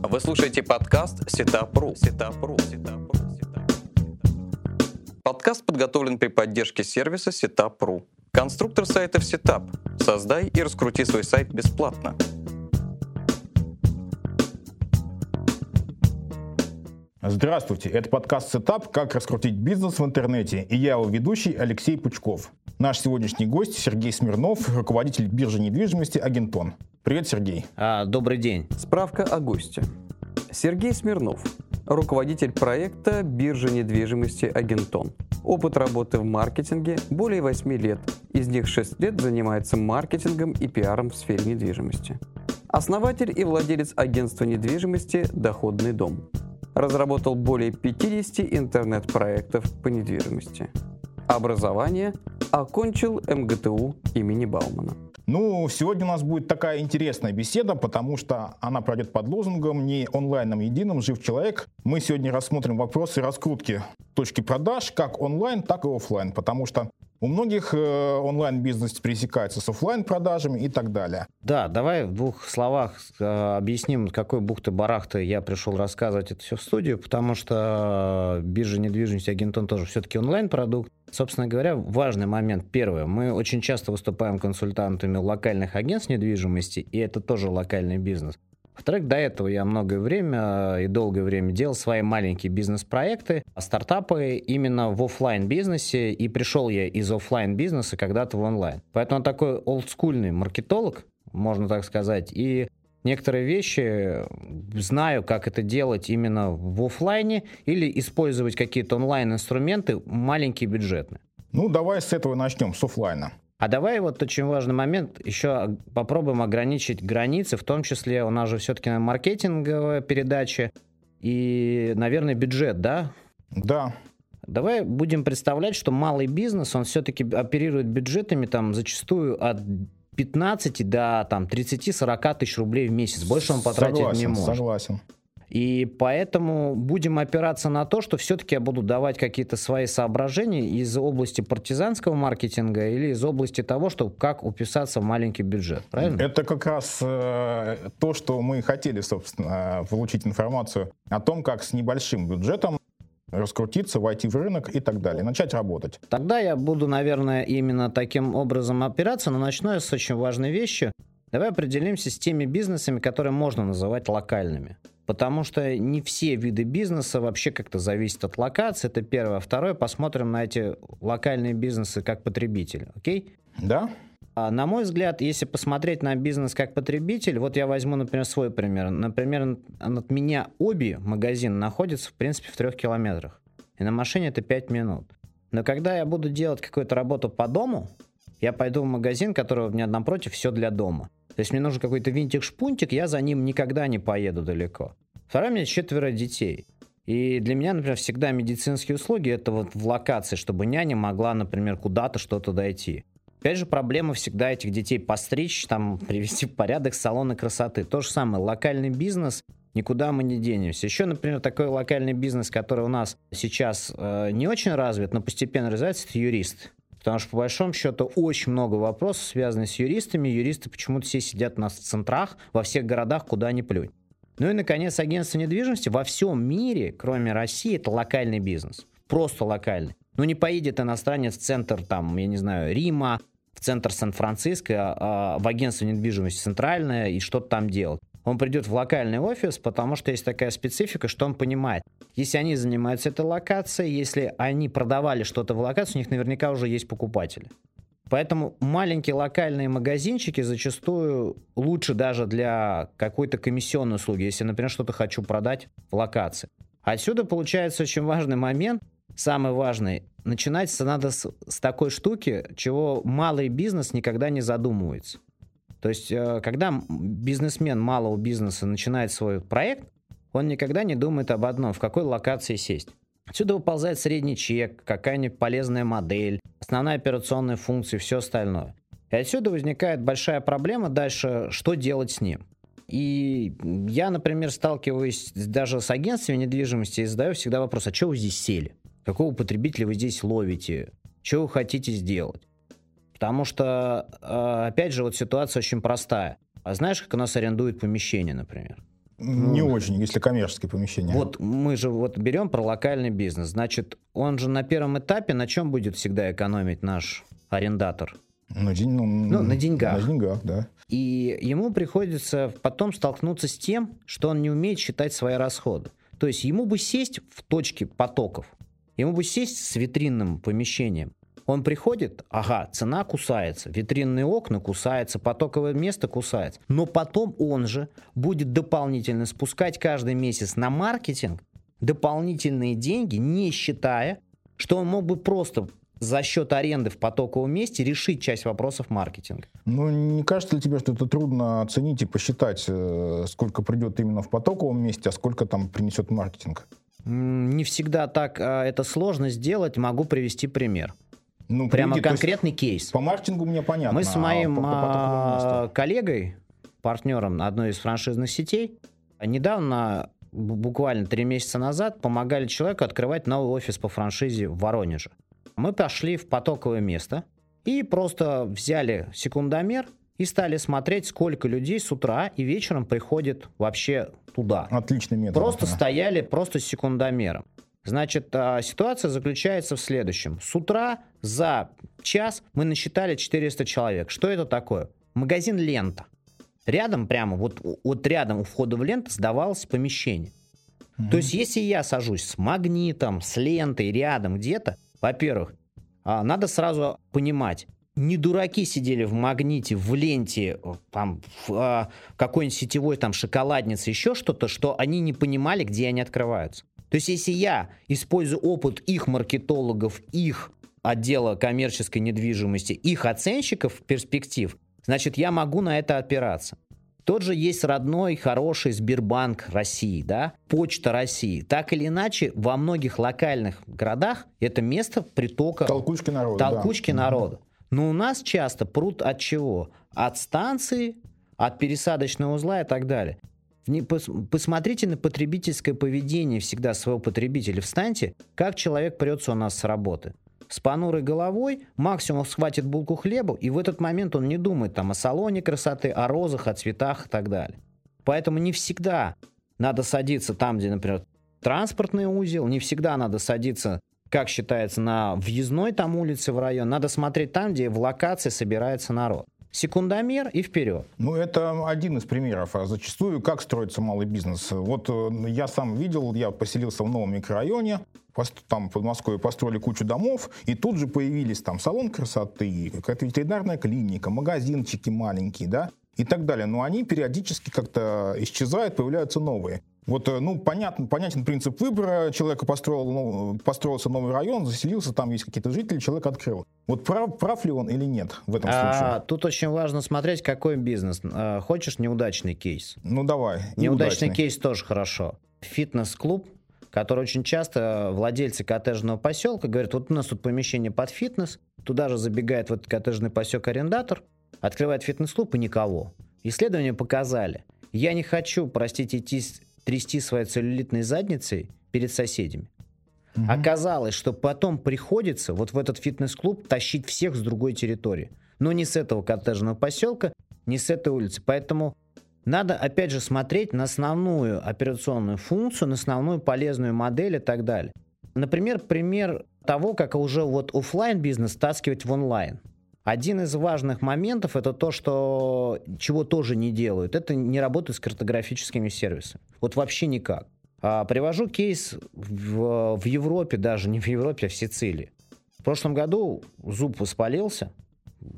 Вы слушаете подкаст Setup.ru. Setup.ru. Подкаст подготовлен при поддержке сервиса Setup.ru. Конструктор сайтов Setup. Создай и раскрути свой сайт бесплатно. Здравствуйте, это подкаст «Setup. Как раскрутить бизнес в интернете» и я его ведущий Алексей Пучков. Наш сегодняшний гость Сергей Смирнов, руководитель биржи недвижимости «Агентон». Привет, Сергей. А, добрый день. Справка о госте. Сергей Смирнов, руководитель проекта биржи недвижимости «Агентон». Опыт работы в маркетинге более 8 лет. Из них 6 лет занимается маркетингом и пиаром в сфере недвижимости. Основатель и владелец агентства недвижимости «Доходный дом». Разработал более 50 интернет-проектов по недвижимости. Образование окончил МГТУ имени Баумана. Ну, сегодня у нас будет такая интересная беседа, потому что она пройдет под лозунгом «Не онлайном единым жив человек». Мы сегодня рассмотрим вопросы раскрутки точки продаж как онлайн, так и офлайн, потому что у многих э, онлайн-бизнес пересекается с офлайн-продажами и так далее. Да, давай в двух словах э, объясним, какой бухты-барахты я пришел рассказывать это все в студию, потому что биржа недвижимости Агентон тоже все-таки онлайн-продукт. Собственно говоря, важный момент. Первое, мы очень часто выступаем консультантами локальных агентств недвижимости, и это тоже локальный бизнес. Во-вторых, до этого я многое время и долгое время делал свои маленькие бизнес-проекты, стартапы именно в офлайн бизнесе и пришел я из офлайн бизнеса когда-то в онлайн. Поэтому он такой олдскульный маркетолог, можно так сказать, и некоторые вещи знаю, как это делать именно в офлайне или использовать какие-то онлайн-инструменты маленькие бюджетные. Ну, давай с этого начнем, с офлайна. А давай вот очень важный момент, еще попробуем ограничить границы, в том числе у нас же все-таки маркетинговая передача и, наверное, бюджет, да? Да. Давай будем представлять, что малый бизнес, он все-таки оперирует бюджетами там зачастую от 15 до там 30-40 тысяч рублей в месяц. Больше он потратить согласен, не может. Согласен. И поэтому будем опираться на то, что все-таки я буду давать какие-то свои соображения из области партизанского маркетинга или из области того, что как уписаться в маленький бюджет. Правильно? Это как раз э, то, что мы хотели, собственно, получить информацию о том, как с небольшим бюджетом раскрутиться, войти в рынок и так далее, начать работать. Тогда я буду, наверное, именно таким образом опираться, но начну я с очень важной вещи. Давай определимся с теми бизнесами, которые можно называть локальными. Потому что не все виды бизнеса вообще как-то зависят от локации. Это первое. Второе, посмотрим на эти локальные бизнесы как потребитель. Окей? Да. А, на мой взгляд, если посмотреть на бизнес как потребитель, вот я возьму, например, свой пример. Например, от меня Оби магазин находится, в принципе, в трех километрах. И на машине это пять минут. Но когда я буду делать какую-то работу по дому, я пойду в магазин, который у меня напротив, все для дома. То есть мне нужен какой-то винтик-шпунтик, я за ним никогда не поеду далеко. Второе, у меня четверо детей. И для меня, например, всегда медицинские услуги это вот в локации, чтобы няня могла, например, куда-то что-то дойти. Опять же, проблема всегда этих детей постричь, там, привести в порядок салоны красоты. То же самое, локальный бизнес, никуда мы не денемся. Еще, например, такой локальный бизнес, который у нас сейчас э, не очень развит, но постепенно развивается, это юрист. Потому что, по большому счету, очень много вопросов, связанных с юристами. Юристы почему-то все сидят у нас в центрах, во всех городах, куда ни плюнь. Ну и, наконец, агентство недвижимости во всем мире, кроме России, это локальный бизнес. Просто локальный. Ну не поедет иностранец в центр, там, я не знаю, Рима, в центр Сан-Франциско, а, а, в агентство недвижимости центральное и что-то там делать. Он придет в локальный офис, потому что есть такая специфика, что он понимает, если они занимаются этой локацией, если они продавали что-то в локации, у них наверняка уже есть покупатели. Поэтому маленькие локальные магазинчики зачастую лучше даже для какой-то комиссионной услуги, если, например, что-то хочу продать в локации. Отсюда получается очень важный момент, самый важный. Начинать надо с, с такой штуки, чего малый бизнес никогда не задумывается. То есть, э, когда бизнесмен малого бизнеса начинает свой проект, он никогда не думает об одном, в какой локации сесть. Отсюда выползает средний чек, какая-нибудь полезная модель, основная операционная функция и все остальное. И отсюда возникает большая проблема дальше, что делать с ним. И я, например, сталкиваюсь даже с агентствами недвижимости и задаю всегда вопрос, а что вы здесь сели? Какого потребителя вы здесь ловите? Что вы хотите сделать? Потому что, э, опять же, вот ситуация очень простая. А знаешь, как у нас арендуют помещение, например? Не ну, очень, если коммерческие помещения. Вот мы же вот берем про локальный бизнес. Значит, он же на первом этапе на чем будет всегда экономить наш арендатор? На, день, ну, ну, на деньгах. На деньгах, да. И ему приходится потом столкнуться с тем, что он не умеет считать свои расходы. То есть ему бы сесть в точке потоков, ему бы сесть с витринным помещением, он приходит, ага, цена кусается, витринные окна кусаются, потоковое место кусается. Но потом он же будет дополнительно спускать каждый месяц на маркетинг дополнительные деньги, не считая, что он мог бы просто за счет аренды в потоковом месте решить часть вопросов маркетинга. Ну, не кажется ли тебе, что это трудно оценить и посчитать, э, сколько придет именно в потоковом месте, а сколько там принесет маркетинг? Не всегда так а, это сложно сделать. Могу привести пример. Ну, Прямо приведи, конкретный кейс. По маркетингу мне понятно. Мы с моим а, по, по коллегой, партнером одной из франшизных сетей, недавно, буквально три месяца назад, помогали человеку открывать новый офис по франшизе в Воронеже. Мы пошли в потоковое место и просто взяли секундомер и стали смотреть, сколько людей с утра и вечером приходит вообще туда. Отличный метод. Просто да. стояли просто с секундомером. Значит, а, ситуация заключается в следующем. С утра за час мы насчитали 400 человек. Что это такое? Магазин «Лента». Рядом прямо, вот, вот рядом у входа в ленту сдавалось помещение. Mm-hmm. То есть, если я сажусь с магнитом, с лентой рядом где-то, во-первых, а, надо сразу понимать, не дураки сидели в магните, в ленте, там, в а, какой-нибудь сетевой там шоколаднице, еще что-то, что они не понимали, где они открываются. То есть, если я использую опыт их маркетологов, их отдела коммерческой недвижимости, их оценщиков перспектив, значит, я могу на это опираться. Тот же есть родной, хороший Сбербанк России, да, Почта России. Так или иначе, во многих локальных городах это место притока... Толкучки народа. Толкучки да. народа. Но у нас часто пруд от чего? От станции, от пересадочного узла и так далее. Посмотрите на потребительское поведение всегда своего потребителя. Встаньте, как человек прется у нас с работы. С понурой головой максимум схватит булку хлеба, и в этот момент он не думает там о салоне красоты, о розах, о цветах и так далее. Поэтому не всегда надо садиться там, где, например, транспортный узел, не всегда надо садиться, как считается, на въездной там улице в район. Надо смотреть там, где в локации собирается народ секундомер и вперед. Ну, это один из примеров. А зачастую как строится малый бизнес? Вот э, я сам видел, я поселился в новом микрорайоне, там в Подмосковье построили кучу домов, и тут же появились там салон красоты, какая-то ветеринарная клиника, магазинчики маленькие, да, и так далее. Но они периодически как-то исчезают, появляются новые. Вот, э, ну, понятно, понятен принцип выбора. Человек построил, ну, построился новый район, заселился, там есть какие-то жители, человек открыл. Вот прав, прав ли он или нет в этом а, случае? Тут очень важно смотреть, какой бизнес. А, хочешь неудачный кейс? Ну, давай. Неудачный, неудачный кейс тоже хорошо. Фитнес-клуб, который очень часто владельцы коттеджного поселка говорят, вот у нас тут помещение под фитнес, туда же забегает вот коттеджный поселок арендатор, открывает фитнес-клуб и никого. Исследования показали, я не хочу, простите, идти трясти своей целлюлитной задницей перед соседями. Угу. Оказалось, что потом приходится вот в этот фитнес-клуб тащить всех с другой территории. Но не с этого коттеджного поселка, не с этой улицы. Поэтому надо, опять же, смотреть на основную операционную функцию, на основную полезную модель и так далее. Например, пример того, как уже вот офлайн бизнес таскивать в онлайн. Один из важных моментов это то, что чего тоже не делают, это не работают с картографическими сервисами. Вот вообще никак. А, привожу кейс в, в Европе, даже не в Европе, а в Сицилии. В прошлом году зуб воспалился,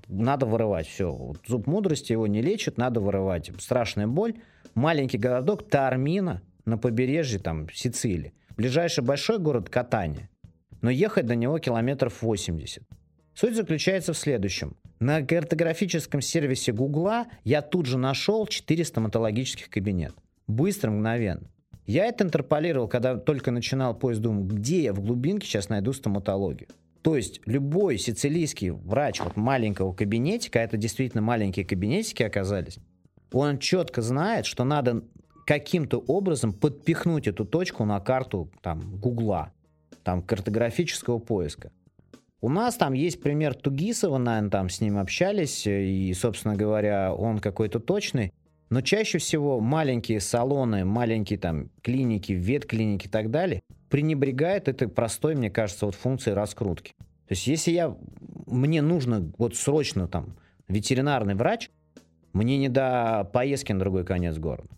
надо вырывать. Все, вот зуб мудрости его не лечит, надо вырывать. Страшная боль. Маленький городок Тармина на побережье там Сицилии. Ближайший большой город Катания. Но ехать до него километров 80. Суть заключается в следующем. На картографическом сервисе Гугла я тут же нашел 4 стоматологических кабинета. Быстро, мгновенно. Я это интерполировал, когда только начинал поезд, думал, где я в глубинке сейчас найду стоматологию. То есть любой сицилийский врач вот маленького кабинетика, это действительно маленькие кабинетики оказались, он четко знает, что надо каким-то образом подпихнуть эту точку на карту там Гугла, там картографического поиска. У нас там есть пример Тугисова, наверное, там с ним общались, и, собственно говоря, он какой-то точный. Но чаще всего маленькие салоны, маленькие там клиники, ветклиники и так далее пренебрегают этой простой, мне кажется, вот функцией раскрутки. То есть если я, мне нужно вот срочно там ветеринарный врач, мне не до поездки на другой конец города.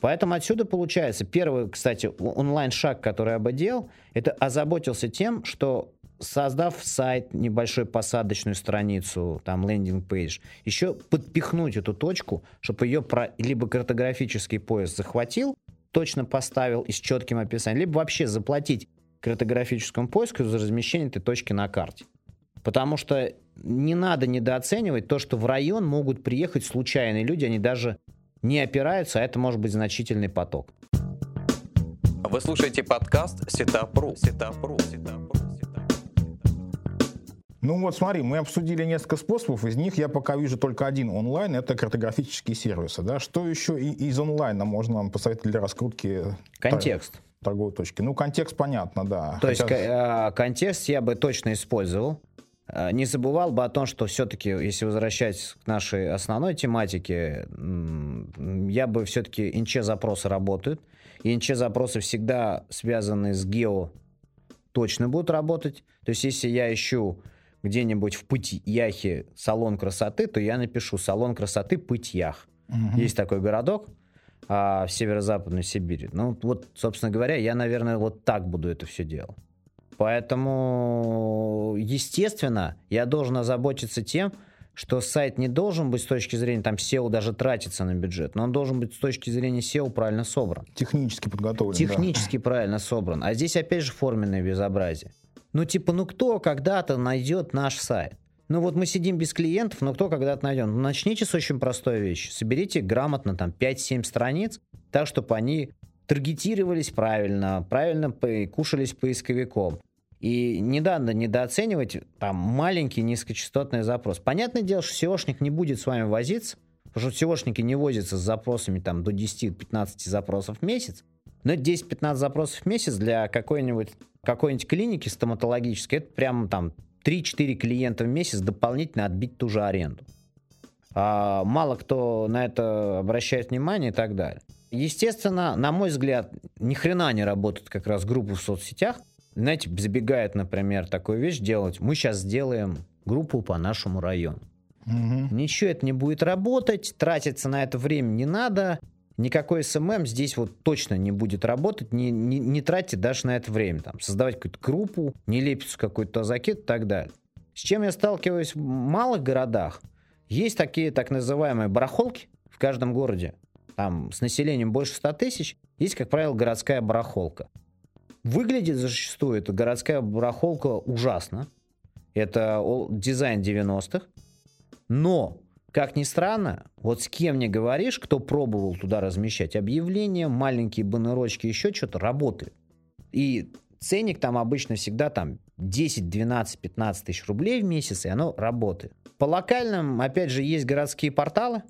Поэтому отсюда получается, первый, кстати, онлайн-шаг, который я бы делал, это озаботился тем, что создав сайт, небольшую посадочную страницу, там лендинг-пейдж, еще подпихнуть эту точку, чтобы ее про, либо картографический поезд захватил, точно поставил и с четким описанием, либо вообще заплатить картографическому поиску за размещение этой точки на карте. Потому что не надо недооценивать то, что в район могут приехать случайные люди, они даже не опираются, а это может быть значительный поток. Вы слушаете подкаст Сетапру. Сетапру. Сетапру. Ну вот смотри, мы обсудили несколько способов, из них я пока вижу только один онлайн, это картографические сервисы. Да? Что еще и из онлайна можно нам посоветовать для раскрутки? Контекст. Торговой точки. Ну, контекст понятно, да. То Хотя... есть э, контекст я бы точно использовал. Э, не забывал бы о том, что все-таки, если возвращаясь к нашей основной тематике, я бы все-таки НЧ-запросы работают. И НЧ-запросы всегда связаны с гео точно будут работать. То есть, если я ищу где-нибудь в Пыть-Яхе салон красоты, то я напишу салон красоты Пыть-Ях. Угу. Есть такой городок а, в северо-западной Сибири. Ну, вот, собственно говоря, я, наверное, вот так буду это все делать. Поэтому, естественно, я должен озаботиться тем, что сайт не должен быть с точки зрения там SEO даже тратиться на бюджет, но он должен быть с точки зрения SEO правильно собран. Технически подготовлен. Технически да. правильно собран. А здесь опять же форменное безобразие. Ну типа, ну кто когда-то найдет наш сайт? Ну вот мы сидим без клиентов, но кто когда-то найдет? Ну, начните с очень простой вещи. Соберите грамотно там 5-7 страниц, так, чтобы они таргетировались правильно, правильно кушались поисковиком. И не надо недооценивать там маленький низкочастотный запрос. Понятное дело, что SEOшник не будет с вами возиться, потому что SEOшники не возятся с запросами там до 10-15 запросов в месяц. Но 10-15 запросов в месяц для какой-нибудь какой-нибудь клиники стоматологической, это прям там 3-4 клиента в месяц дополнительно отбить ту же аренду. А мало кто на это обращает внимание и так далее. Естественно, на мой взгляд, ни хрена не работает как раз группы в соцсетях, знаете, забегает, например, такую вещь делать. Мы сейчас сделаем группу по нашему району. Угу. Ничего это не будет работать, тратиться на это время не надо. Никакой SMM здесь вот точно не будет работать, не, не, не тратьте даже на это время. Там, создавать какую-то группу, нелепица какой-то закид и так далее. С чем я сталкиваюсь в малых городах? Есть такие так называемые барахолки в каждом городе. Там с населением больше 100 тысяч. Есть, как правило, городская барахолка. Выглядит зачастую эта городская барахолка ужасно. Это дизайн 90-х. Но, как ни странно, вот с кем не говоришь, кто пробовал туда размещать объявления, маленькие баннерочки, еще что-то, работает. И ценник там обычно всегда там 10, 12, 15 тысяч рублей в месяц, и оно работает. По локальным, опять же, есть городские порталы.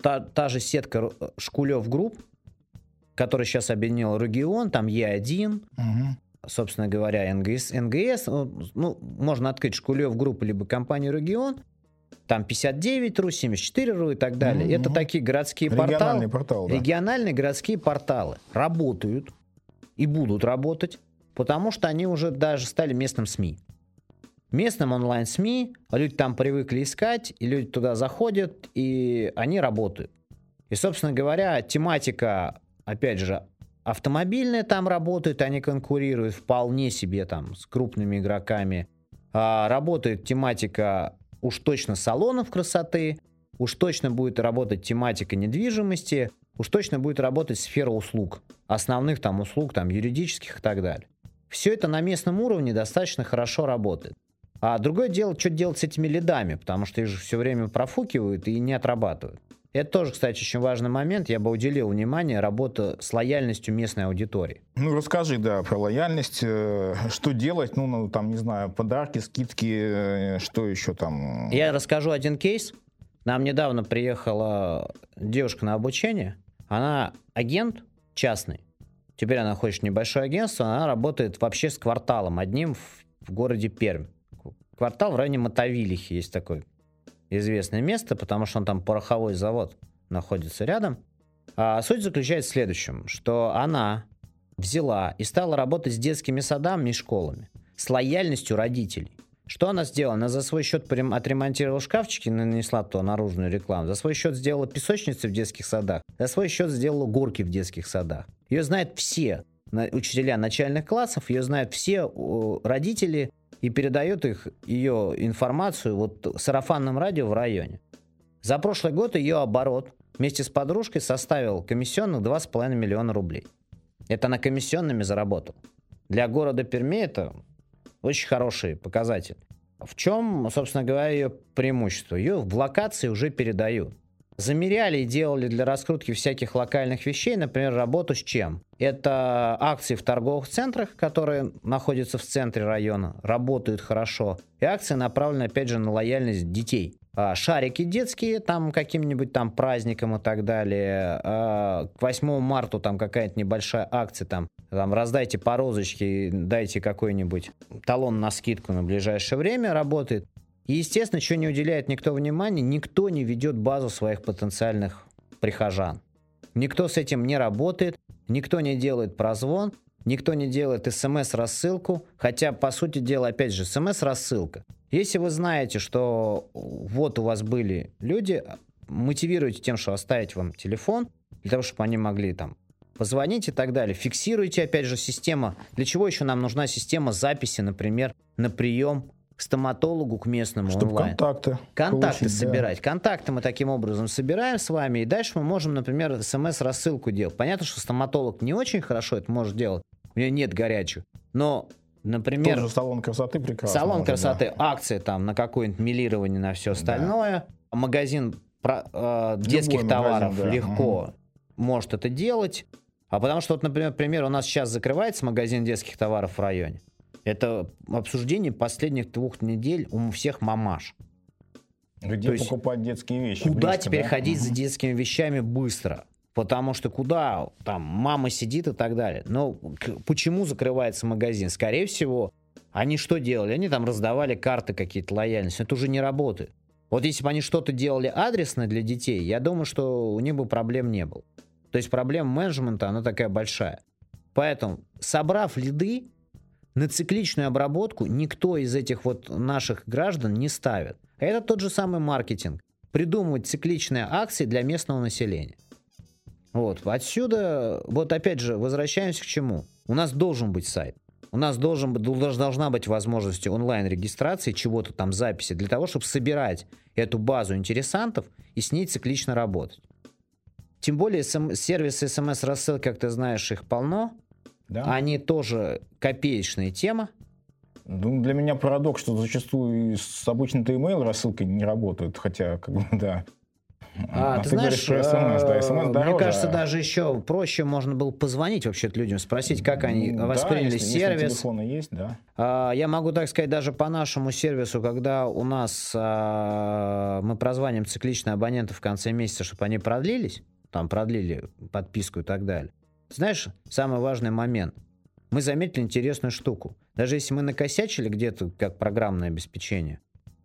Та, та же сетка Шкулев Group, который сейчас объединил регион, там E1, угу. собственно говоря, НГС, НГС, ну, можно открыть Шкулев группу, либо компанию регион, там 59.ru, 74.ru и так далее. Угу. Это такие городские Региональный порталы. Портал, да. Региональные городские порталы работают и будут работать, потому что они уже даже стали местным СМИ. Местным онлайн-СМИ, люди там привыкли искать, и люди туда заходят, и они работают. И, собственно говоря, тематика опять же, автомобильные там работают, они конкурируют вполне себе там с крупными игроками. А, работает тематика уж точно салонов красоты, уж точно будет работать тематика недвижимости, уж точно будет работать сфера услуг, основных там услуг, там юридических и так далее. Все это на местном уровне достаточно хорошо работает. А другое дело, что делать с этими лидами, потому что их же все время профукивают и не отрабатывают. Это тоже, кстати, очень важный момент. Я бы уделил внимание работа с лояльностью местной аудитории. Ну, расскажи, да, про лояльность. Э, что делать? Ну, ну там, не знаю, подарки, скидки, э, что еще там? Я расскажу один кейс. Нам недавно приехала девушка на обучение. Она агент частный. Теперь она хочет небольшое агентство. Она работает вообще с кварталом одним в, в городе Пермь. Квартал в районе Мотовилихи есть такой известное место, потому что он там пороховой завод находится рядом. А суть заключается в следующем, что она взяла и стала работать с детскими садами и школами, с лояльностью родителей. Что она сделала? Она за свой счет отремонтировала шкафчики, нанесла то наружную рекламу. За свой счет сделала песочницы в детских садах. За свой счет сделала горки в детских садах. Ее знают все учителя начальных классов, ее знают все родители и передают их, ее информацию вот сарафанным радио в районе. За прошлый год ее оборот вместе с подружкой составил комиссионных 2,5 миллиона рублей. Это она комиссионными заработала. Для города Перми это очень хороший показатель. В чем, собственно говоря, ее преимущество? Ее в локации уже передают. Замеряли и делали для раскрутки всяких локальных вещей, например, работу с чем? Это акции в торговых центрах, которые находятся в центре района, работают хорошо. И акции направлены, опять же, на лояльность детей. А, шарики детские, там каким-нибудь там праздником и так далее. А, к 8 марта там какая-то небольшая акция, там, там раздайте по розочке, дайте какой-нибудь талон на скидку на ближайшее время, работает. И, естественно, что не уделяет никто внимания, никто не ведет базу своих потенциальных прихожан. Никто с этим не работает, никто не делает прозвон, никто не делает смс-рассылку, хотя, по сути дела, опять же, смс-рассылка. Если вы знаете, что вот у вас были люди, мотивируйте тем, что оставить вам телефон, для того, чтобы они могли там позвонить и так далее. Фиксируйте, опять же, система. Для чего еще нам нужна система записи, например, на прием к стоматологу, к местному Чтобы онлайн. контакты Контакты получить, да. собирать. Контакты мы таким образом собираем с вами, и дальше мы можем, например, смс-рассылку делать. Понятно, что стоматолог не очень хорошо это может делать, у него нет горячих, но Например, Тоже салон красоты прекрасно. салон может, красоты, да. акция там на какое-нибудь милирование, на все остальное. Магазин про- э, детских магазин, товаров да. легко может это делать. А потому что, вот, например, пример, у нас сейчас закрывается магазин детских товаров в районе. Это обсуждение последних двух недель у всех мамаш. Где то есть покупать детские вещи? Куда Близко, теперь да? ходить за Мгм. детскими вещами быстро? Потому что куда там мама сидит и так далее. Но почему закрывается магазин? Скорее всего, они что делали? Они там раздавали карты какие-то лояльности. Это уже не работает. Вот если бы они что-то делали адресно для детей, я думаю, что у них бы проблем не было. То есть проблема менеджмента, она такая большая. Поэтому, собрав лиды, на цикличную обработку никто из этих вот наших граждан не ставит. Это тот же самый маркетинг. Придумывать цикличные акции для местного населения. Вот, отсюда, вот опять же, возвращаемся к чему. У нас должен быть сайт. У нас должен, должна быть возможность онлайн-регистрации, чего-то там, записи, для того, чтобы собирать эту базу интересантов и с ней циклично работать. Тем более см- сервисы смс-рассылки, как ты знаешь, их полно. Да. Они тоже копеечная тема. Ну, для меня парадокс, что зачастую с обычной-то email рассылкой не работают, хотя, как бы, да. А, ты, говоришь знаешь, про SMS, да, э, SMS мне дороже, кажется, а- даже еще проще можно было позвонить вообще людям, спросить, как они Ну, да, восприняли если- если сервис. телефоны есть, да. А, Я могу так сказать, даже по нашему сервису, когда у нас а, мы прозваниваем цикличные абоненты в конце месяца, чтобы они продлились, там продлили подписку и так далее. Знаешь, самый важный момент. Мы заметили интересную штуку. Даже если мы накосячили где-то как программное обеспечение,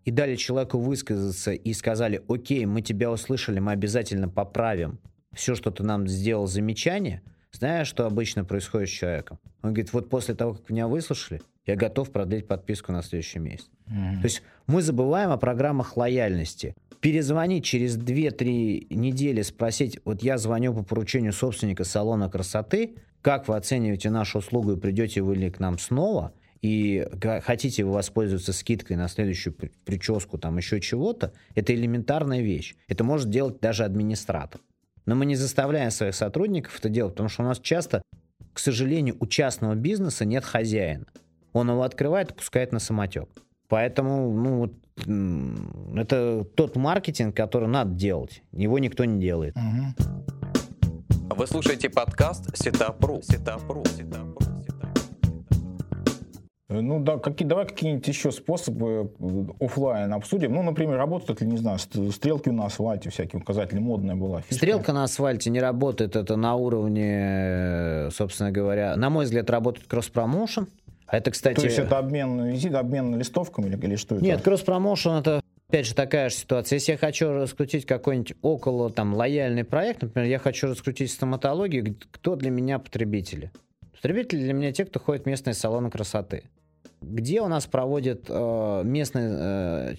и дали человеку высказаться и сказали, окей, мы тебя услышали, мы обязательно поправим все, что ты нам сделал замечание, знаешь, что обычно происходит с человеком? Он говорит, вот после того, как меня выслушали, я готов продлить подписку на следующий месяц. То есть мы забываем о программах лояльности. Перезвонить через 2-3 недели, спросить, вот я звоню по поручению собственника салона красоты, как вы оцениваете нашу услугу придете вы ли к нам снова, и хотите вы воспользоваться скидкой на следующую при- прическу, там еще чего-то, это элементарная вещь. Это может делать даже администратор. Но мы не заставляем своих сотрудников это делать, потому что у нас часто, к сожалению, у частного бизнеса нет хозяина. Он его открывает и пускает на самотек. Поэтому, ну, вот, это тот маркетинг, который надо делать. Его никто не делает. Вы слушаете подкаст Setup.ru. Setup.ru. Setup.ru. Ну да, какие, давай какие-нибудь еще способы э, оффлайн обсудим. Ну, например, работают ли, не знаю, ст- стрелки на асфальте всякие указатели, модная была. фишка. Стрелка на асфальте не работает, это на уровне, э, собственно говоря, на мой взгляд, работает кросс-промоушен. А это, кстати... То есть это обмен, обмен листовками или, или что это? Нет, кросс-промоушен это Опять же, такая же ситуация. Если я хочу раскрутить какой-нибудь около там лояльный проект, например, я хочу раскрутить стоматологию, кто для меня потребители? Потребители для меня те, кто ходит в местные салоны красоты. Где у нас проводит э, местный э,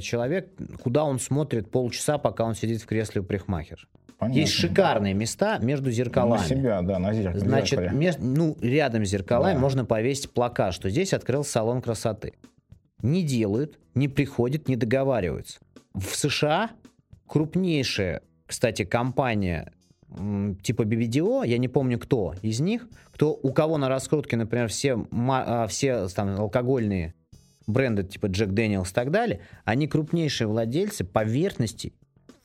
человек, куда он смотрит полчаса, пока он сидит в кресле у парикмахера? Понятно. Есть шикарные места между На зеркалами. себя, да, на зеркале. Значит, зеркале. ну, рядом с зеркалами Да. можно повесить плакат, что здесь открылся салон красоты. Не делают, не приходят, не договариваются. В США крупнейшая, кстати, компания типа BBDO, я не помню кто из них, кто, у кого на раскрутке, например, все, а, все там, алкогольные бренды типа Джек Дэниелс и так далее, они крупнейшие владельцы поверхностей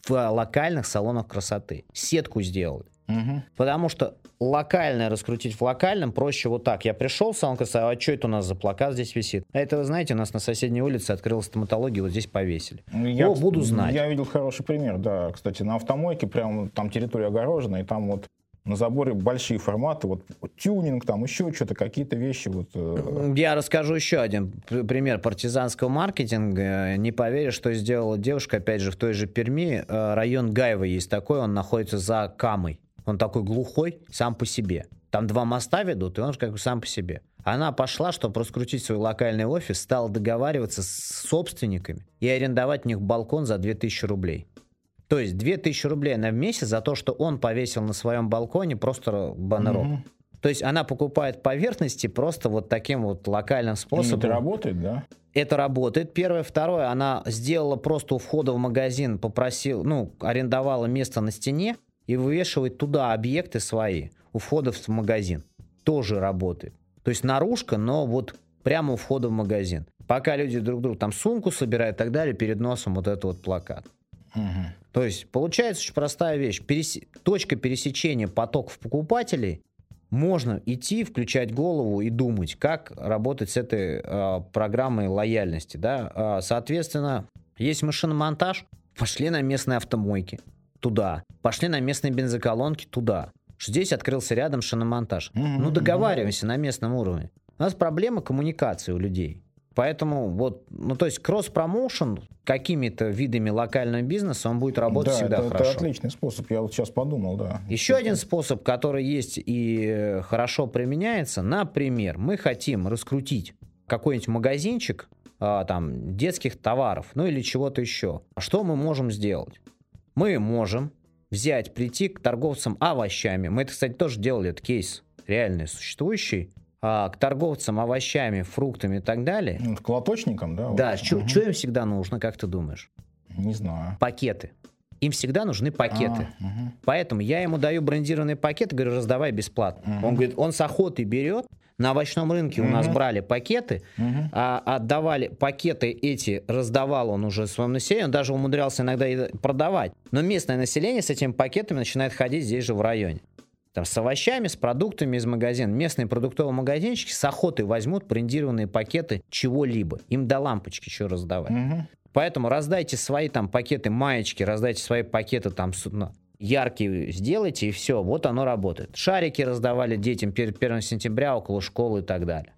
в локальных салонах красоты. Сетку сделали. Мгм. Потому что локальное раскрутить в локальном проще вот так. Я пришел в салон красоты, а что это у нас за плакат здесь висит? А это, вы знаете, у нас на соседней улице открылась стоматология, вот здесь повесили. Я, О, буду знать. Я видел хороший пример, да. Кстати, на автомойке прям там территория огорожена, и там вот на заборе большие форматы, вот тюнинг, там еще что-то, какие-то вещи. Вот, э, Я расскажу еще один пр- пример партизанского маркетинга. Не поверишь, что сделала девушка, опять же, в той же Перми. Э, Район Гаева есть такой, он находится за Камой. Он такой глухой сам по себе. Там два моста ведут, и он же как бы сам по себе. Она пошла, чтобы раскрутить свой локальный офис, стала договариваться с собственниками и арендовать у них балкон за 2000 рублей. То есть 2000 рублей она в месяц за то, что он повесил на своем балконе просто баннерок. Мгм. То есть она покупает поверхности просто вот таким вот локальным и способом. это работает, да? Это работает. Первое. Второе, она сделала просто у входа в магазин, попросил, ну, арендовала место на стене и вывешивает туда объекты свои у входа в магазин. Тоже работает. То есть наружка, но вот прямо у входа в магазин. Пока люди друг другу там сумку собирают и так далее, перед носом вот этот вот плакат. Мгм. То есть получается очень простая вещь. Пересе- Точка пересечения потоков покупателей можно идти, включать голову и думать, как работать с этой э, программой лояльности. Да? А, соответственно, есть машиномонтаж, пошли на местные автомойки туда, пошли на местные бензоколонки туда. Здесь открылся рядом шиномонтаж. Ну договариваемся на местном уровне. У нас проблема коммуникации у людей. Поэтому вот, ну то есть кросс-промоушен какими-то видами локального бизнеса, он будет работать да, всегда это, это хорошо. отличный способ, я вот сейчас подумал, да. Еще один способ, который есть и э, хорошо применяется, например, мы хотим раскрутить какой-нибудь магазинчик а, там детских товаров, ну или чего-то еще. Что мы можем сделать? Мы можем взять, прийти к торговцам овощами. Мы это, кстати, тоже делали, это кейс реальный, существующий. А, к торговцам овощами, фруктами и так далее. Ну, К колоточникам, да? Да, вот. что Мгм. им всегда нужно, как ты думаешь? Не знаю. Пакеты. Им всегда нужны пакеты. А, мгм. Поэтому я ему даю брендированный пакет и говорю, раздавай бесплатно. Мгм. Он говорит, он с охотой берет. На овощном рынке у нас брали пакеты, Мгм. а отдавали пакеты эти, раздавал он уже своему населению, он даже умудрялся иногда продавать. Но местное население с этими пакетами начинает ходить здесь же в районе. Там, с овощами, с продуктами из магазина. Местные продуктовые магазинчики с охотой возьмут брендированные пакеты чего-либо. Им до лампочки что раздавать. Мгм. Поэтому раздайте свои там пакеты маечки, раздайте свои пакеты там ну, яркие сделайте, и все, вот оно работает. Шарики раздавали детям перед 1 сентября около школы и так далее.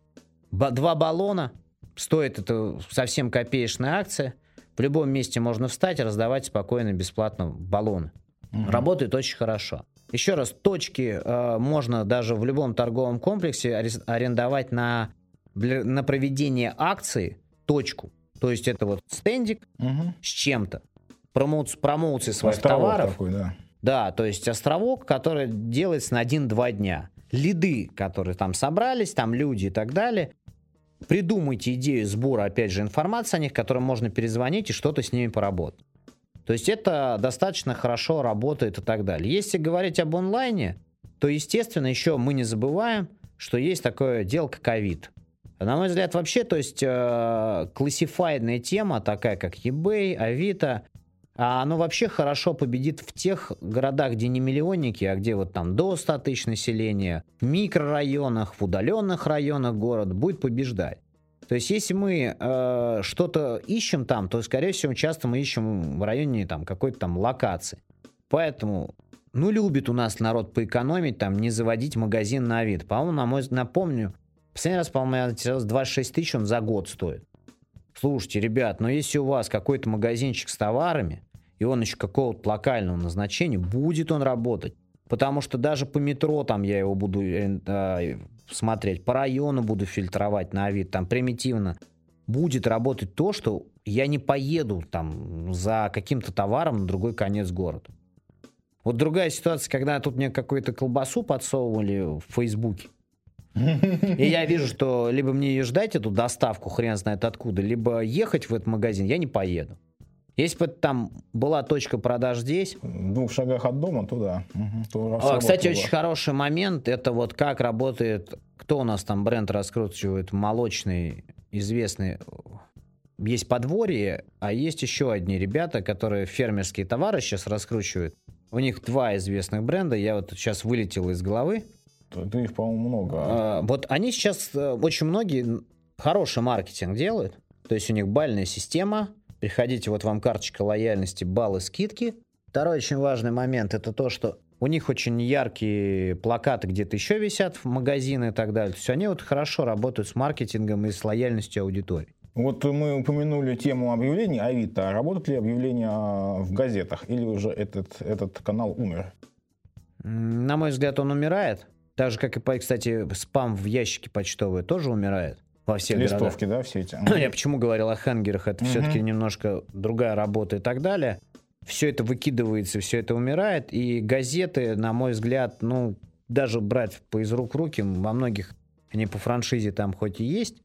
Ба- два баллона, стоит это совсем копеечная акция. В любом месте можно встать, раздавать спокойно, бесплатно баллоны. Мгм. Работает очень хорошо. Еще раз, точки э, можно даже в любом торговом комплексе арендовать на, на проведение акции точку. То есть это вот стендик Мгм. с чем-то. Промоуц- промоуции своих Островок товаров. такой, да. Да, то есть островок, который делается на 1-2 дня. Лиды, которые там собрались, там люди и так далее. Придумайте идею сбора, опять же, информации о них, которым можно перезвонить и что-то с ними поработать. То есть это достаточно хорошо работает и так далее. Если говорить об онлайне, то, естественно, еще мы не забываем, что есть такое дело, как ковид. На мой взгляд, вообще, то есть э, классифайдная тема, такая как eBay, Авито, а оно вообще хорошо победит в тех городах, где не миллионники, а где вот там до 100 тысяч населения, в микрорайонах, в удаленных районах города, будет побеждать. То есть, если мы э, что-то ищем там, то, скорее всего, часто мы ищем в районе там какой-то там локации. Поэтому, ну, любит у нас народ поэкономить, там, не заводить магазин на вид. По-моему, на мой, напомню, последний раз, по-моему, я интересовался, 26 тысяч он за год стоит. слушайте, ребят, но если у вас какой-то магазинчик с товарами, и он еще какого-то локального назначения, будет он работать. Потому что даже по метро там я его буду э, э, смотреть, по району буду фильтровать на вид, там примитивно. Будет работать то, что я не поеду там за каким-то товаром на другой конец города. Вот другая ситуация, когда тут мне какую-то колбасу подсовывали в Фейсбуке. И я вижу, что либо мне ее ждать, эту доставку, хрен знает откуда, либо ехать в этот магазин, я не поеду. Если бы там была точка продаж здесь... В двух шагах от дома, то да. Угу, то Кстати, очень хороший момент, это вот как работает, кто у нас там бренд раскручивает, молочный, известный, есть подворье, а есть еще одни ребята, которые фермерские товары сейчас раскручивают. У них два известных бренда, я вот сейчас вылетел из головы. Это их, по-моему, много. А, вот они сейчас, э, очень многие, хороший маркетинг делают. То есть у них бальная система, Приходите, вот вам карточка лояльности, баллы, скидки. Второй очень важный момент это то, что у них очень яркие плакаты где-то еще висят в магазины и так далее. То есть они вот хорошо работают с маркетингом и с лояльностью аудитории. Вот мы упомянули тему объявлений Авито. Работают ли объявления в газетах или уже этот, этот канал умер? На мой взгляд, он умирает. Так же, как и, кстати, спам в ящике почтовый тоже умирает во всех Листовки, городах. да, все эти? Я почему говорил о хенгерах, это угу. все-таки немножко другая работа и так далее. Все это выкидывается, все это умирает, и газеты, на мой взгляд, ну, даже брать по из рук руки, во многих они по франшизе там хоть и есть,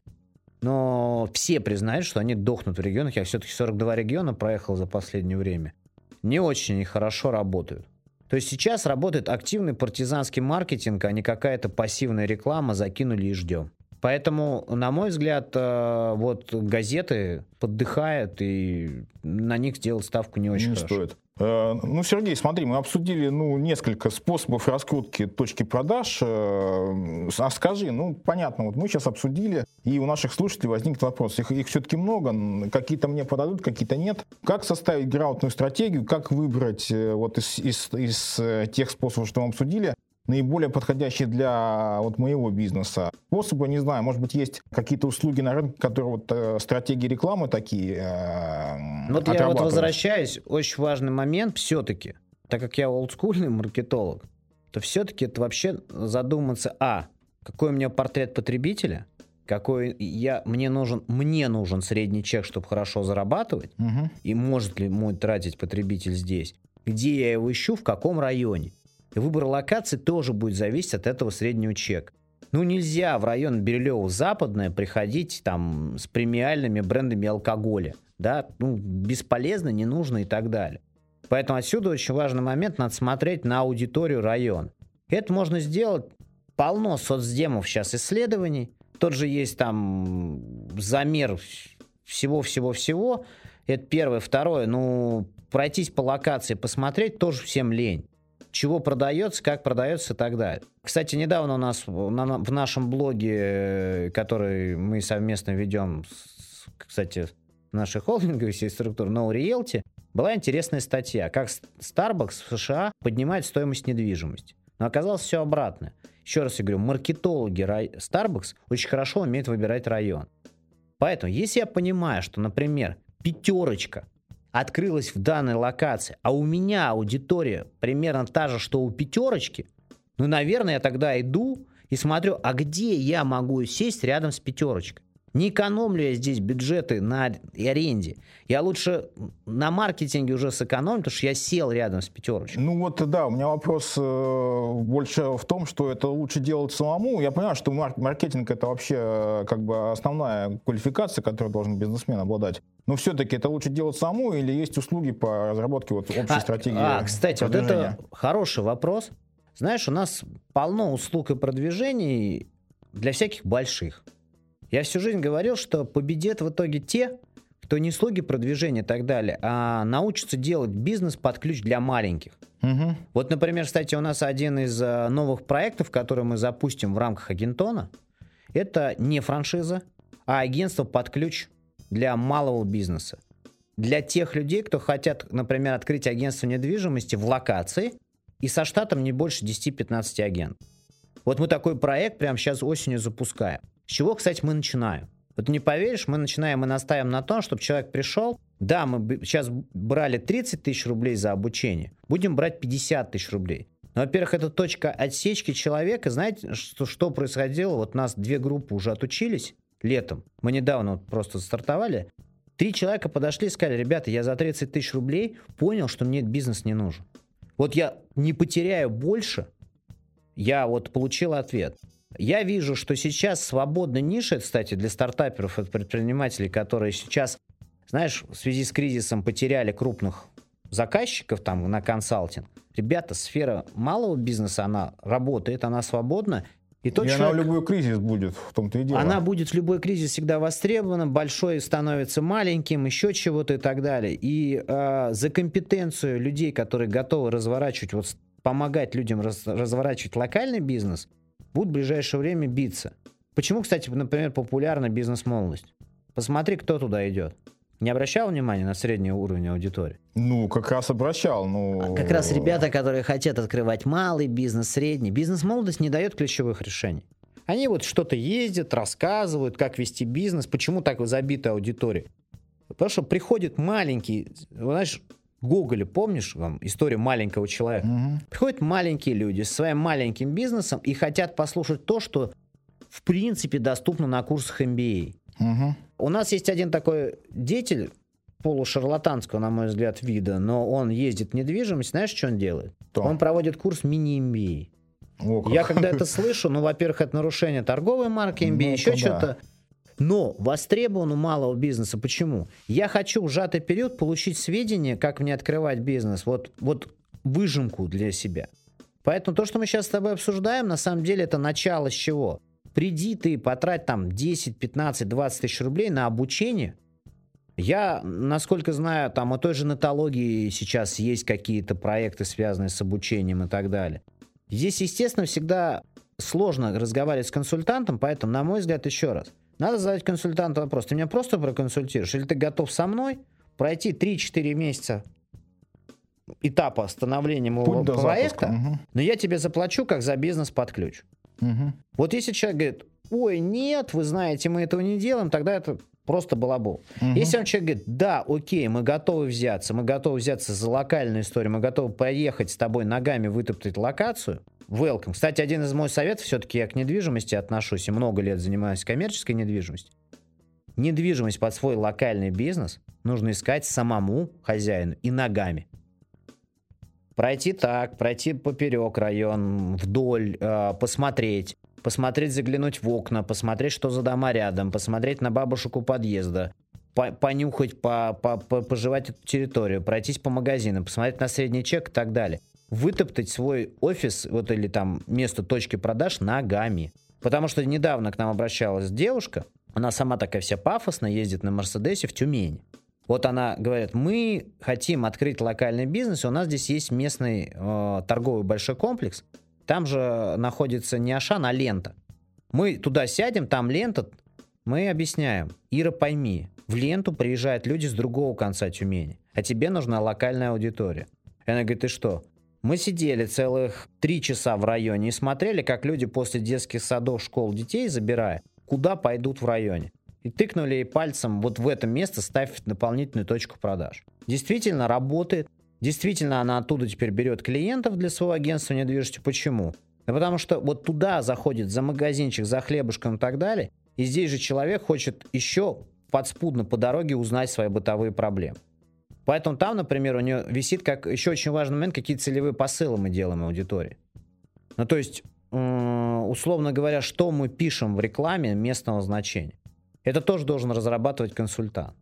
но все признают, что они дохнут в регионах. Я все-таки 42 региона проехал за последнее время. Не очень хорошо работают. То есть сейчас работает активный партизанский маркетинг, а не какая-то пассивная реклама, закинули и ждем. Поэтому, на мой взгляд, э, вот газеты поддыхают, и на них сделать ставку не очень не хорошо. стоит. Э, ну, Сергей, смотри, мы обсудили ну, несколько способов раскрутки точки продаж. Э, а скажи, ну, понятно, вот мы сейчас обсудили, и у наших слушателей возник вопрос. Их, их все-таки много, какие-то мне подадут, какие-то нет. Как составить грамотную стратегию, как выбрать вот из, из, из тех способов, что мы обсудили, наиболее подходящие для вот моего бизнеса. Способы, не знаю, может быть, есть какие-то услуги на рынке, которые вот э, стратегии рекламы такие э, Вот я вот возвращаюсь, очень важный момент все-таки, так как я олдскульный маркетолог, то все-таки это вообще задуматься, а, какой у меня портрет потребителя, какой я мне нужен мне нужен средний чек, чтобы хорошо зарабатывать, угу. и может ли мой тратить потребитель здесь, где я его ищу, в каком районе. Выбор локации тоже будет зависеть от этого среднего чека. Ну, нельзя в район Бирюлево-Западное приходить там с премиальными брендами алкоголя. Да, ну, бесполезно, не нужно и так далее. Поэтому отсюда очень важный момент, надо смотреть на аудиторию района. Это можно сделать полно соцдемов сейчас исследований. Тот же есть там замер всего-всего-всего. Это первое. Второе, ну, пройтись по локации, посмотреть тоже всем лень чего продается, как продается и так далее. Кстати, недавно у нас на, в нашем блоге, который мы совместно ведем, с, кстати, нашей холдинговой всей структуры No Realty, была интересная статья, как Starbucks в США поднимает стоимость недвижимости. Но оказалось все обратно. Еще раз я говорю, маркетологи Starbucks очень хорошо умеют выбирать район. Поэтому, если я понимаю, что, например, пятерочка открылась в данной локации, а у меня аудитория примерно та же, что у пятерочки, ну, наверное, я тогда иду и смотрю, а где я могу сесть рядом с пятерочкой. Не экономлю я здесь бюджеты на аренде. Я лучше на маркетинге уже сэкономлю, потому что я сел рядом с пятерочкой. Ну вот да, у меня вопрос э, больше в том, что это лучше делать самому. Я понимаю, что маркетинг это вообще э, как бы основная квалификация, которую должен бизнесмен обладать. Но все-таки это лучше делать самому или есть услуги по разработке вот общей а, стратегии? А, кстати, вот это хороший вопрос. Знаешь, у нас полно услуг и продвижений для всяких больших. Я всю жизнь говорил, что победят в итоге те, кто не слуги продвижения и так далее, а научатся делать бизнес под ключ для маленьких. Угу. Вот, например, кстати, у нас один из э, новых проектов, который мы запустим в рамках Агентона, это не франшиза, а агентство под ключ для малого бизнеса. Для тех людей, кто хотят, например, открыть агентство недвижимости в локации и со штатом не больше 10-15 агентов. Вот мы такой проект прямо сейчас осенью запускаем. С чего, кстати, мы начинаем? Вот не поверишь, мы начинаем и настаиваем на том, чтобы человек пришел. Да, мы сейчас брали 30 тысяч рублей за обучение, будем брать 50 тысяч рублей. Но, во-первых, это точка отсечки человека. Знаете, что, что происходило? Вот нас две группы уже отучились летом. Мы недавно вот просто стартовали. Три человека подошли и сказали, ребята, я за 30 тысяч рублей понял, что мне бизнес не нужен. Вот я не потеряю больше, я вот получил ответ. Я вижу, что сейчас свободная ниша, кстати, для стартаперов и предпринимателей, которые сейчас, знаешь, в связи с кризисом потеряли крупных заказчиков там на консалтинг. Ребята, сфера малого бизнеса, она работает, она свободна. И, тот и человек, она в любой кризис будет, в том-то и дело. Она будет в любой кризис всегда востребована, большой становится маленьким, еще чего-то и так далее. И э, за компетенцию людей, которые готовы разворачивать, вот помогать людям раз, разворачивать локальный бизнес, будут в ближайшее время биться. Почему, кстати, например, популярна бизнес-молодость? Посмотри, кто туда идет. Не обращал внимания на средний уровень аудитории? Ну, как раз обращал. Ну... А как раз ребята, которые хотят открывать малый бизнес, средний. Бизнес-молодость не дает ключевых решений. Они вот что-то ездят, рассказывают, как вести бизнес, почему так забита аудитория. Потому что приходит маленький, знаешь, Гоголя, помнишь вам историю маленького человека? Угу. Приходят маленькие люди с своим маленьким бизнесом и хотят послушать то, что в принципе доступно на курсах MBA. Угу. У нас есть один такой деятель, полушарлатанского, на мой взгляд, вида, но он ездит в недвижимость, знаешь, что он делает? Что? Он проводит курс мини-MBA. Я когда это слышу, ну, во-первых, это нарушение торговой марки MBA, ну, еще да. что-то. Но востребован у малого бизнеса. Почему? Я хочу в сжатый период получить сведения, как мне открывать бизнес. Вот, вот выжимку для себя. Поэтому то, что мы сейчас с тобой обсуждаем, на самом деле это начало с чего? Приди ты, потрать там 10, 15, 20 тысяч рублей на обучение. Я, насколько знаю, там у той же нетологии сейчас есть какие-то проекты, связанные с обучением и так далее. Здесь, естественно, всегда сложно разговаривать с консультантом, поэтому, на мой взгляд, еще раз, надо задать консультанту вопрос. Ты меня просто проконсультируешь, или ты готов со мной пройти 3-4 месяца этапа становления моего проекта, угу. но я тебе заплачу как за бизнес под ключ. Угу. Вот если человек говорит, ой, нет, вы знаете, мы этого не делаем, тогда это просто балабол. Угу. Если он человек говорит, да, окей, мы готовы взяться, мы готовы взяться за локальную историю, мы готовы поехать с тобой ногами вытоптать локацию, welcome. Кстати, один из моих советов, все-таки я к недвижимости отношусь и много лет занимаюсь коммерческой недвижимостью. Недвижимость под свой локальный бизнес нужно искать самому хозяину и ногами пройти так, пройти поперек район, вдоль, э, посмотреть, посмотреть, заглянуть в окна, посмотреть, что за дома рядом, посмотреть на бабушек у подъезда, по понюхать, по по по пожевать эту территорию, пройтись по магазинам, посмотреть на средний чек и так далее. Вытоптать свой офис, вот или там место точки продаж ногами. Потому что недавно к нам обращалась девушка, она сама такая вся пафосная, ездит на Мерседесе в Тюмень. Вот она говорит, мы хотим открыть локальный бизнес, у нас здесь есть местный э, торговый большой комплекс, там же находится не Ашан, а лента. Мы туда сядем, там лента, мы объясняем. Ира, пойми, в ленту приезжают люди с другого конца Тюмени, а тебе нужна локальная аудитория. И она говорит, ты что? Мы сидели целых три часа в районе и смотрели, как люди после детских садов, школ детей забирая, куда пойдут в районе и тыкнули пальцем вот в это место, ставь дополнительную точку продаж. Действительно работает. Действительно, она оттуда теперь берет клиентов для своего агентства недвижимости. Почему? Да потому что вот туда заходит за магазинчик, за хлебушком и так далее. И здесь же человек хочет еще подспудно по дороге узнать свои бытовые проблемы. Поэтому там, например, у нее висит как еще очень важный момент, какие целевые посылы мы делаем аудитории. Ну, то есть, условно говоря, что мы пишем в рекламе местного значения. Это тоже должен разрабатывать консультант.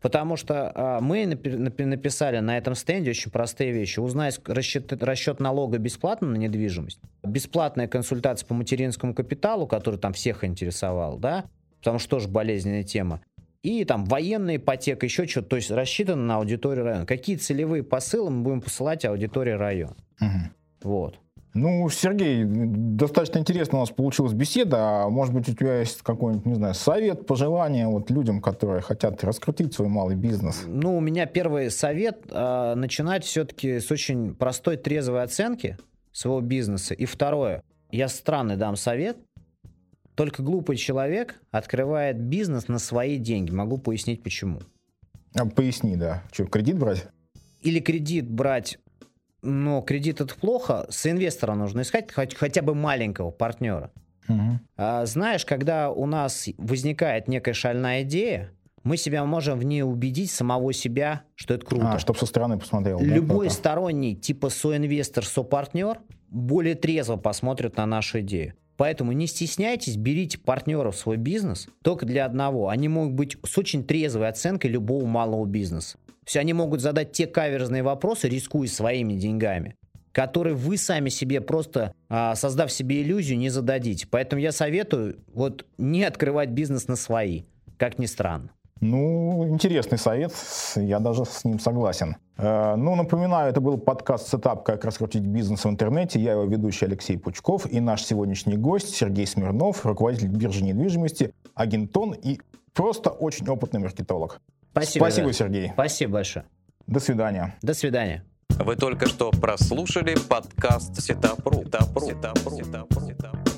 Потому что а, мы написали на этом стенде очень простые вещи. Узнать расчет, расчет налога бесплатно на недвижимость, бесплатная консультация по материнскому капиталу, который там всех интересовал, да, потому что тоже болезненная тема. И там военная ипотека, еще что-то, то есть рассчитано на аудиторию района. Какие целевые посылы мы будем посылать аудитории района. Угу. Вот. Ну, Сергей, достаточно интересно у нас получилась беседа. Может быть, у тебя есть какой-нибудь, не знаю, совет, пожелание вот людям, которые хотят раскрутить свой малый бизнес? Ну, у меня первый совет э, начинать все-таки с очень простой трезвой оценки своего бизнеса. И второе, я странный дам совет. только глупый человек открывает бизнес на свои деньги. Могу пояснить почему. А, поясни, да. Что, кредит брать? Или кредит брать, но кредит это плохо, с инвестора нужно искать хоть, хотя бы маленького партнера. Угу. А, знаешь, когда у нас возникает некая шальная идея, мы себя можем в ней убедить самого себя, что это круто. А, чтобы со стороны посмотрел. да, Любой кто-то. сторонний, типа соинвестор, сопартнер, более трезво посмотрит на нашу идею. Поэтому не стесняйтесь, берите партнеров в свой бизнес только для одного. Они могут быть с очень трезвой оценкой любого малого бизнеса. Все, они могут задать те каверзные вопросы, рискуя своими деньгами, которые вы сами себе просто, а, создав себе иллюзию, не зададите. Поэтому я советую вот не открывать бизнес на свои, как ни странно. Ну, интересный совет, я даже с ним согласен. Э, Ну, напоминаю, это был подкаст «Setup. Как раскрутить бизнес в интернете». Я его ведущий Алексей Пучков и наш сегодняшний гость Сергей Смирнов, руководитель биржи недвижимости, агентон и просто очень опытный маркетолог. Спасибо. Спасибо. Сергей. Спасибо большое. До свидания. До свидания. Вы только что прослушали подкаст Setup.ru. Setup.ru. Setup.ru. Setup.ru. Setup.ru.